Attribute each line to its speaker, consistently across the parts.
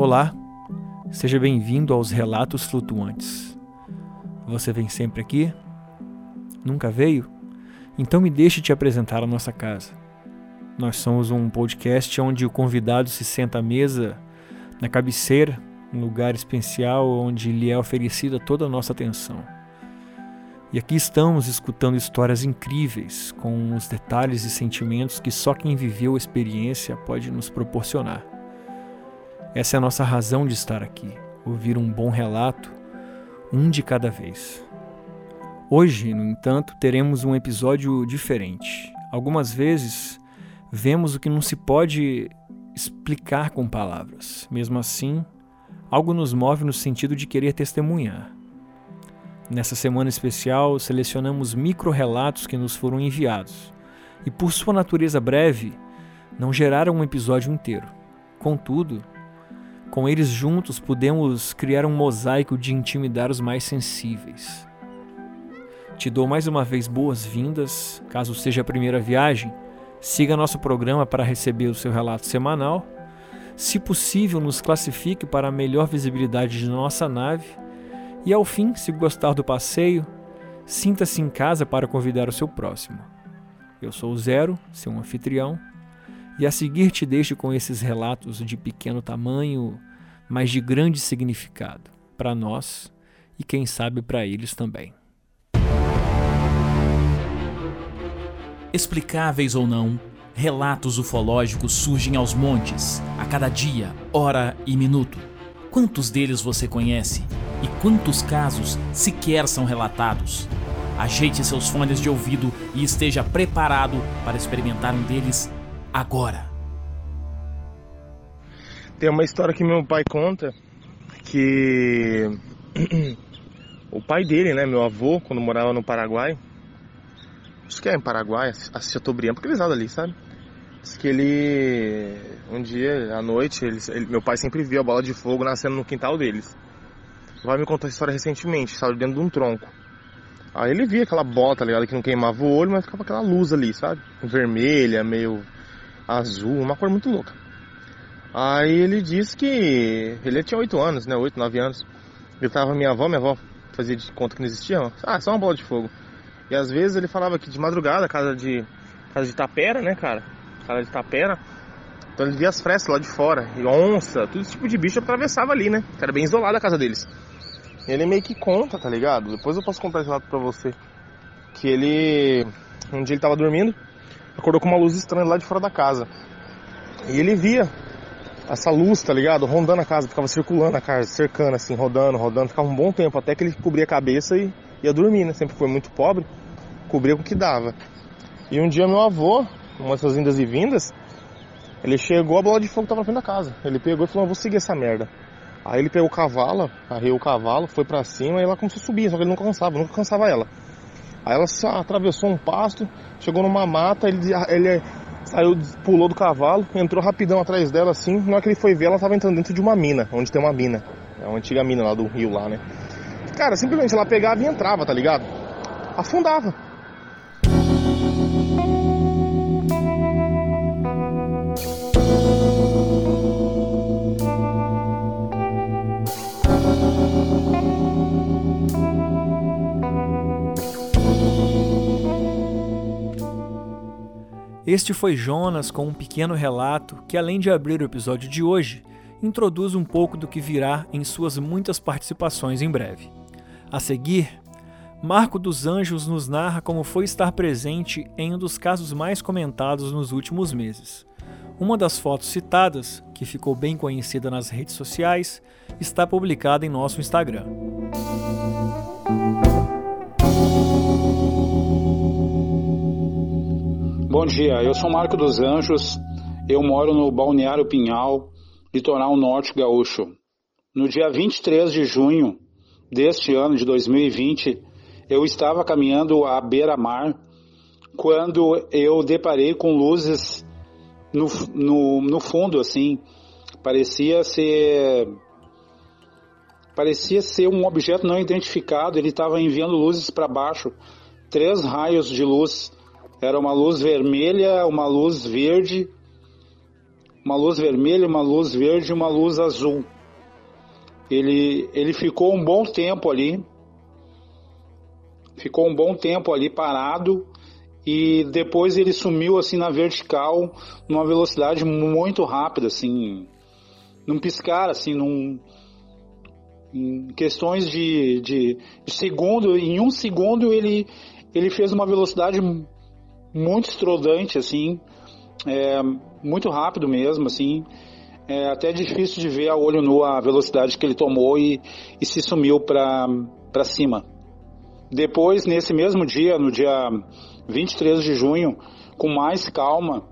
Speaker 1: Olá, seja bem-vindo aos Relatos Flutuantes. Você vem sempre aqui? Nunca veio? Então me deixe te apresentar a nossa casa. Nós somos um podcast onde o convidado se senta à mesa, na cabeceira, um lugar especial onde lhe é oferecida toda a nossa atenção. E aqui estamos escutando histórias incríveis, com os detalhes e sentimentos que só quem viveu a experiência pode nos proporcionar. Essa é a nossa razão de estar aqui, ouvir um bom relato, um de cada vez. Hoje, no entanto, teremos um episódio diferente. Algumas vezes vemos o que não se pode explicar com palavras. Mesmo assim, algo nos move no sentido de querer testemunhar. Nessa semana especial, selecionamos micro-relatos que nos foram enviados e, por sua natureza breve, não geraram um episódio inteiro. Contudo, com eles juntos, podemos criar um mosaico de intimidar os mais sensíveis. Te dou mais uma vez boas-vindas, caso seja a primeira viagem. Siga nosso programa para receber o seu relato semanal. Se possível, nos classifique para a melhor visibilidade de nossa nave. E ao fim, se gostar do passeio, sinta-se em casa para convidar o seu próximo. Eu sou o Zero, seu anfitrião, e a seguir te deixo com esses relatos de pequeno tamanho, mas de grande significado para nós e quem sabe para eles também.
Speaker 2: Explicáveis ou não, relatos ufológicos surgem aos montes, a cada dia, hora e minuto. Quantos deles você conhece? E quantos casos sequer são relatados? Ajeite seus fones de ouvido e esteja preparado para experimentar um deles agora.
Speaker 3: Tem uma história que meu pai conta que o pai dele, né, meu avô, quando morava no Paraguai, acho que é em Paraguai, a Chateaubriand, porque eles ali, sabe? Diz que ele, um dia à noite, ele, ele, meu pai sempre via a bola de fogo nascendo no quintal deles. O pai me contou essa história recentemente, estava dentro de um tronco. Aí ele via aquela bola, tá ligado? Que não queimava o olho, mas ficava aquela luz ali, sabe? Vermelha, meio azul, uma cor muito louca. Aí ele disse que ele tinha 8 anos, né? 8, 9 anos. Ele tava minha avó, minha avó fazia de conta que não existia. Ah, só uma bola de fogo. E às vezes ele falava que de madrugada, casa de casa de tapera, né, cara? Casa de tapera. Então ele via as frestas lá de fora, e onça, todo tipo de bicho atravessava ali, né? Era bem isolada a casa deles. Ele meio que conta, tá ligado? Depois eu posso contar esse relato pra você. Que ele. Um dia ele tava dormindo, acordou com uma luz estranha lá de fora da casa. E ele via essa luz, tá ligado? Rondando a casa, ficava circulando a casa, cercando assim, rodando, rodando, ficava um bom tempo, até que ele cobria a cabeça e ia dormir, né? Sempre foi muito pobre, cobria com o que dava. E um dia meu avô, uma dessas vindas e vindas, ele chegou, a bola de fogo tava na frente da casa. Ele pegou e falou, vou seguir essa merda. Aí ele pegou o cavalo, arreou o cavalo, foi para cima e ela começou a subir, só que ele nunca cansava, nunca cansava ela. Aí ela atravessou um pasto, chegou numa mata, ele, ele saiu, pulou do cavalo, entrou rapidão atrás dela assim. Na hora que ele foi ver, ela estava entrando dentro de uma mina, onde tem uma mina. É uma antiga mina lá do rio lá, né? Cara, simplesmente ela pegava e entrava, tá ligado? Afundava.
Speaker 1: Este foi Jonas com um pequeno relato que, além de abrir o episódio de hoje, introduz um pouco do que virá em suas muitas participações em breve. A seguir, Marco dos Anjos nos narra como foi estar presente em um dos casos mais comentados nos últimos meses. Uma das fotos citadas, que ficou bem conhecida nas redes sociais, está publicada em nosso Instagram.
Speaker 4: Bom dia, eu sou Marco dos Anjos, eu moro no Balneário Pinhal, litoral norte gaúcho. No dia 23 de junho deste ano de 2020, eu estava caminhando à beira-mar quando eu deparei com luzes no, no, no fundo, assim. Parecia ser. Parecia ser um objeto não identificado. Ele estava enviando luzes para baixo. Três raios de luz. Era uma luz vermelha, uma luz verde, uma luz vermelha, uma luz verde e uma luz azul. Ele, ele ficou um bom tempo ali. Ficou um bom tempo ali parado e depois ele sumiu assim na vertical numa velocidade muito rápida assim num piscar assim num em questões de, de, de segundo em um segundo ele ele fez uma velocidade muito estrodante assim é, muito rápido mesmo assim é até difícil de ver a olho nu a velocidade que ele tomou e, e se sumiu para cima depois nesse mesmo dia no dia 23 de junho, com mais calma,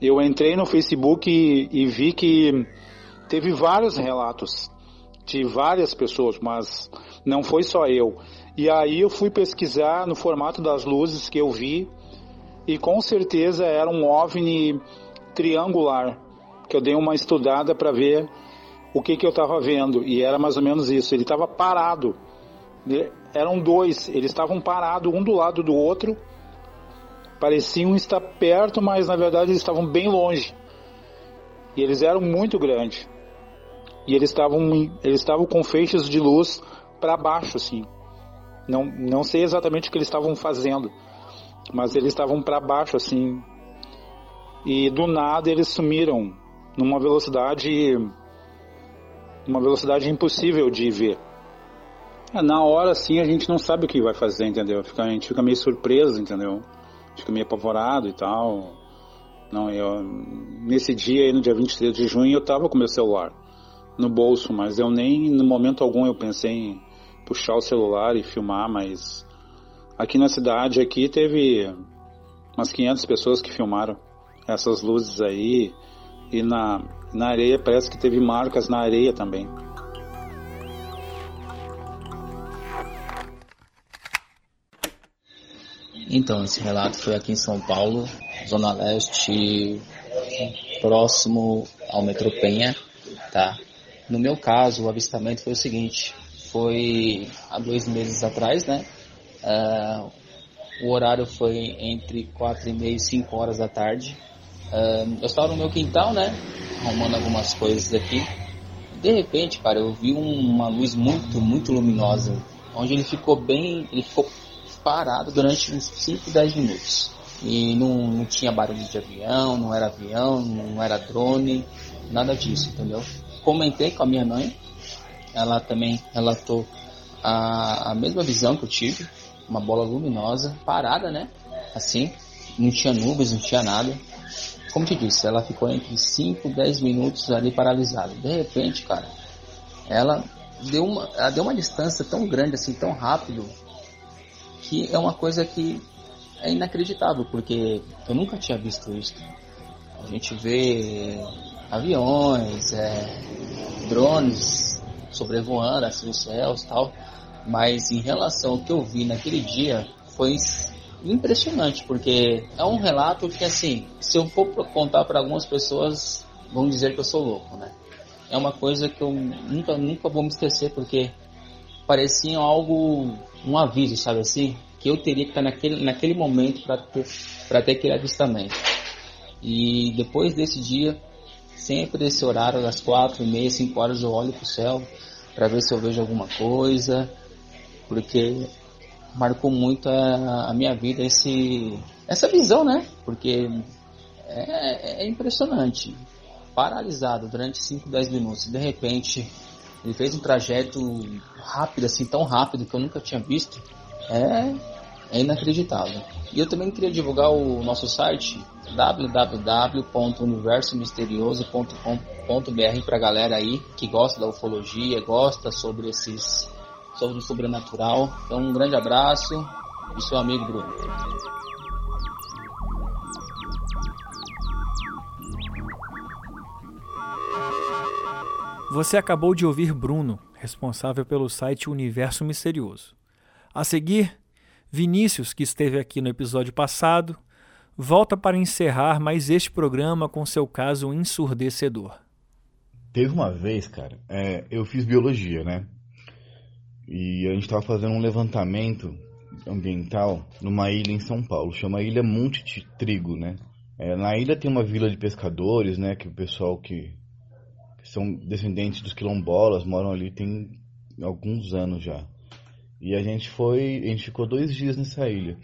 Speaker 4: eu entrei no Facebook e, e vi que teve vários relatos de várias pessoas, mas não foi só eu. E aí eu fui pesquisar no formato das luzes que eu vi e com certeza era um OVNI triangular, que eu dei uma estudada para ver o que, que eu estava vendo e era mais ou menos isso. Ele estava parado, eram dois, eles estavam parados um do lado do outro pareciam estar perto, mas na verdade eles estavam bem longe. E eles eram muito grandes. E eles estavam eles estavam com feixes de luz para baixo assim. Não não sei exatamente o que eles estavam fazendo, mas eles estavam para baixo assim. E do nada eles sumiram numa velocidade uma velocidade impossível de ver. É, na hora assim a gente não sabe o que vai fazer, entendeu? a gente fica meio surpreso, entendeu? fica meio apavorado e tal. Não, eu, nesse dia aí, no dia 23 de junho, eu tava com meu celular no bolso, mas eu nem, no momento algum, eu pensei em puxar o celular e filmar, mas aqui na cidade, aqui teve umas 500 pessoas que filmaram essas luzes aí, e na, na areia parece que teve marcas na areia também.
Speaker 5: Então, esse relato foi aqui em São Paulo, Zona Leste, próximo ao metrô Penha, tá? No meu caso, o avistamento foi o seguinte, foi há dois meses atrás, né? Uh, o horário foi entre quatro e meia e cinco horas da tarde. Uh, eu estava no meu quintal, né? Arrumando algumas coisas aqui. De repente, cara, eu vi uma luz muito, muito luminosa. Onde ele ficou bem, ele ficou parado durante uns 5, 10 minutos. E não, não tinha barulho de avião, não era avião, não era drone, nada disso, entendeu? Comentei com a minha mãe, ela também relatou a, a mesma visão que eu tive, uma bola luminosa, parada, né? Assim, não tinha nuvens, não tinha nada. Como te disse, ela ficou entre 5 e 10 minutos ali paralisada. De repente, cara, ela deu uma, ela deu uma distância tão grande, assim, tão rápido, que é uma coisa que é inacreditável, porque eu nunca tinha visto isso. A gente vê aviões, é, drones sobrevoando assim os céus tal, mas em relação ao que eu vi naquele dia foi impressionante, porque é um relato que assim, se eu for contar para algumas pessoas, vão dizer que eu sou louco, né? É uma coisa que eu nunca nunca vou me esquecer porque parecia algo um aviso, sabe assim? Que eu teria que estar naquele, naquele momento para ter, ter aquele avistamento. E depois desse dia, sempre esse horário, das quatro e meia, cinco horas, eu olho para o céu para ver se eu vejo alguma coisa, porque marcou muito a, a minha vida esse, essa visão, né? Porque é, é impressionante. Paralisado durante 5, 10 minutos, de repente ele fez um trajeto rápido, assim, tão rápido que eu nunca tinha visto. É, é inacreditável. E eu também queria divulgar o nosso site www.universomisterioso.com.br para a galera aí que gosta da ufologia, gosta sobre esses sobre o sobrenatural. Então um grande abraço e seu amigo Bruno.
Speaker 1: Você acabou de ouvir Bruno, responsável pelo site Universo Misterioso. A seguir, Vinícius, que esteve aqui no episódio passado, volta para encerrar mais este programa com seu caso ensurdecedor.
Speaker 6: Teve uma vez, cara, é, eu fiz biologia, né? E a gente estava fazendo um levantamento ambiental numa ilha em São Paulo, chama Ilha Monte Trigo, né? É, na ilha tem uma vila de pescadores, né? Que o pessoal que, que são descendentes dos quilombolas moram ali tem alguns anos já. E a gente foi, a gente ficou dois dias nessa ilha.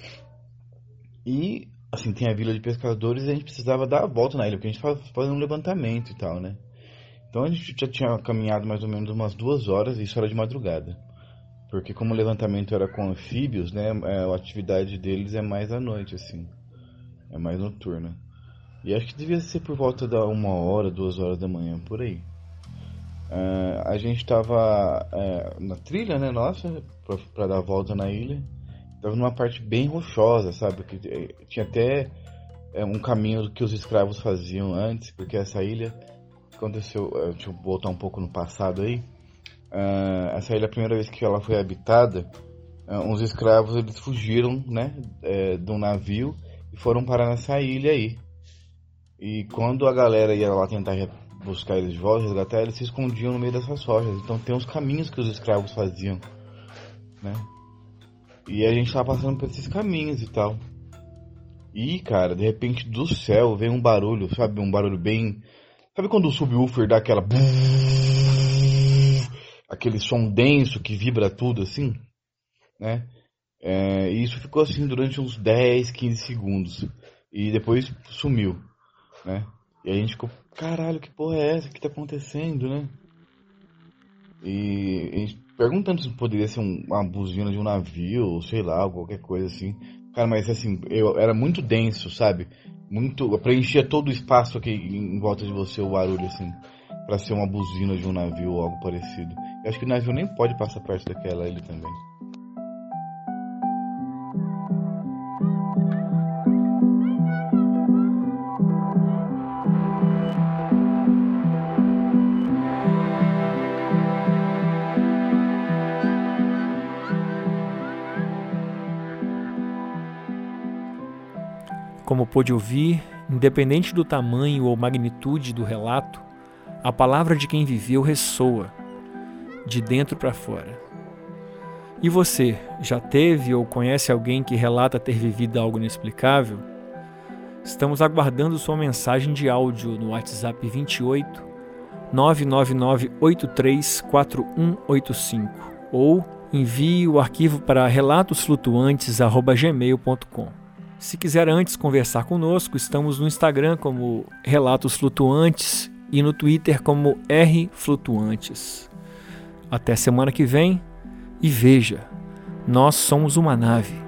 Speaker 6: E assim tem a vila de pescadores e a gente precisava dar a volta na ilha porque a gente estava fazendo um levantamento e tal, né? Então a gente já tinha caminhado mais ou menos umas duas horas e isso era de madrugada. Porque como o levantamento era com anfíbios, né, é, a atividade deles é mais à noite, assim. É mais noturna. E acho que devia ser por volta da uma hora, duas horas da manhã, por aí. Uh, a gente estava uh, na trilha, né, nossa, para dar a volta na ilha. Tava numa parte bem rochosa, sabe? Que tinha até é, um caminho que os escravos faziam antes, porque essa ilha aconteceu. Deixa eu voltar um pouco no passado aí. Uh, essa ilha, a primeira vez que ela foi habitada, uh, uns escravos eles fugiram, né, é, de um navio e foram parar nessa ilha aí. E quando a galera ia lá tentar buscar eles de volta, resgatar, eles se escondiam no meio dessas rochas. Então tem uns caminhos que os escravos faziam, né? E a gente tava passando por esses caminhos e tal. E, cara, de repente do céu vem um barulho, sabe? Um barulho bem. Sabe quando o subwoofer dá aquela aquele som denso que vibra tudo assim, né? É, e isso ficou assim durante uns 10, 15 segundos. E depois sumiu, né? E a gente ficou, caralho, que porra é essa? O que tá acontecendo, né? E a gente perguntando se poderia ser um, uma buzina de um navio, ou sei lá, qualquer coisa assim. Cara, mas assim, eu, era muito denso, sabe? Muito. Preenchia todo o espaço aqui em volta de você, o barulho, assim. para ser uma buzina de um navio ou algo parecido. Eu acho que o navio nem pode passar perto daquela ilha também.
Speaker 1: Como pôde ouvir, independente do tamanho ou magnitude do relato, a palavra de quem viveu ressoa de dentro para fora. E você, já teve ou conhece alguém que relata ter vivido algo inexplicável? Estamos aguardando sua mensagem de áudio no WhatsApp 28 999834185 ou envie o arquivo para relatosflutuantes@gmail.com. Se quiser antes conversar conosco, estamos no Instagram como Relatos Flutuantes e no Twitter como R Flutuantes. Até semana que vem e veja, nós somos uma nave